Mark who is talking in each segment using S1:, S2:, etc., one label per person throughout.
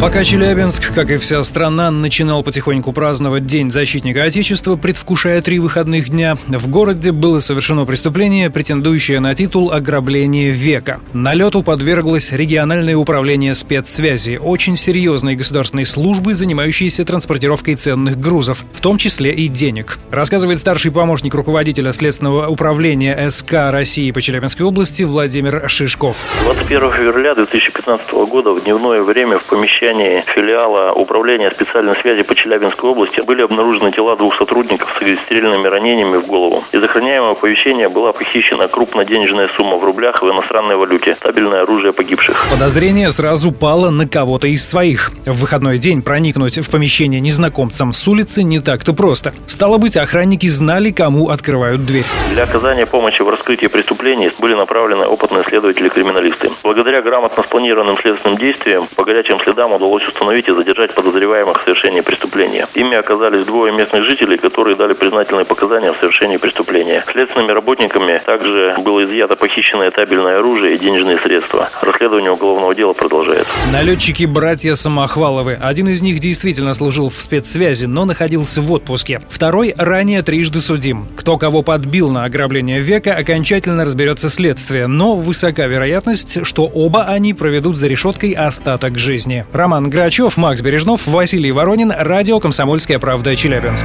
S1: Пока Челябинск, как и вся страна, начинал потихоньку праздновать День защитника Отечества, предвкушая три выходных дня, в городе было совершено преступление, претендующее на титул ограбления века». Налету подверглось региональное управление спецсвязи, очень серьезной государственной службы, занимающейся транспортировкой ценных грузов, в том числе и денег. Рассказывает старший помощник руководителя Следственного управления СК России по Челябинской области Владимир Шишков.
S2: 21 февраля 2015 года в дневное время в помещении совещании филиала Управления специальной связи по Челябинской области были обнаружены тела двух сотрудников с огнестрельными ранениями в голову. Из охраняемого оповещения была похищена крупноденежная сумма в рублях в иностранной валюте, табельное оружие погибших.
S1: Подозрение сразу пало на кого-то из своих. В выходной день проникнуть в помещение незнакомцам с улицы не так-то просто. Стало быть, охранники знали, кому открывают дверь.
S2: Для оказания помощи в раскрытии преступлений были направлены опытные следователи-криминалисты. Благодаря грамотно спланированным следственным действиям по горячим следам удалось установить и задержать подозреваемых в совершении преступления. Ими оказались двое местных жителей, которые дали признательные показания в совершении преступления. Следственными работниками также было изъято похищенное табельное оружие и денежные средства. Расследование уголовного дела продолжается.
S1: Налетчики братья Самохваловы. Один из них действительно служил в спецсвязи, но находился в отпуске. Второй ранее трижды судим. Кто кого подбил на ограбление века, окончательно разберется следствие, но высока вероятность, что оба они проведут за решеткой остаток жизни. Роман Грачев, Макс Бережнов, Василий Воронин, Радио «Комсомольская правда», Челябинск.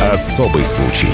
S3: Особый случай.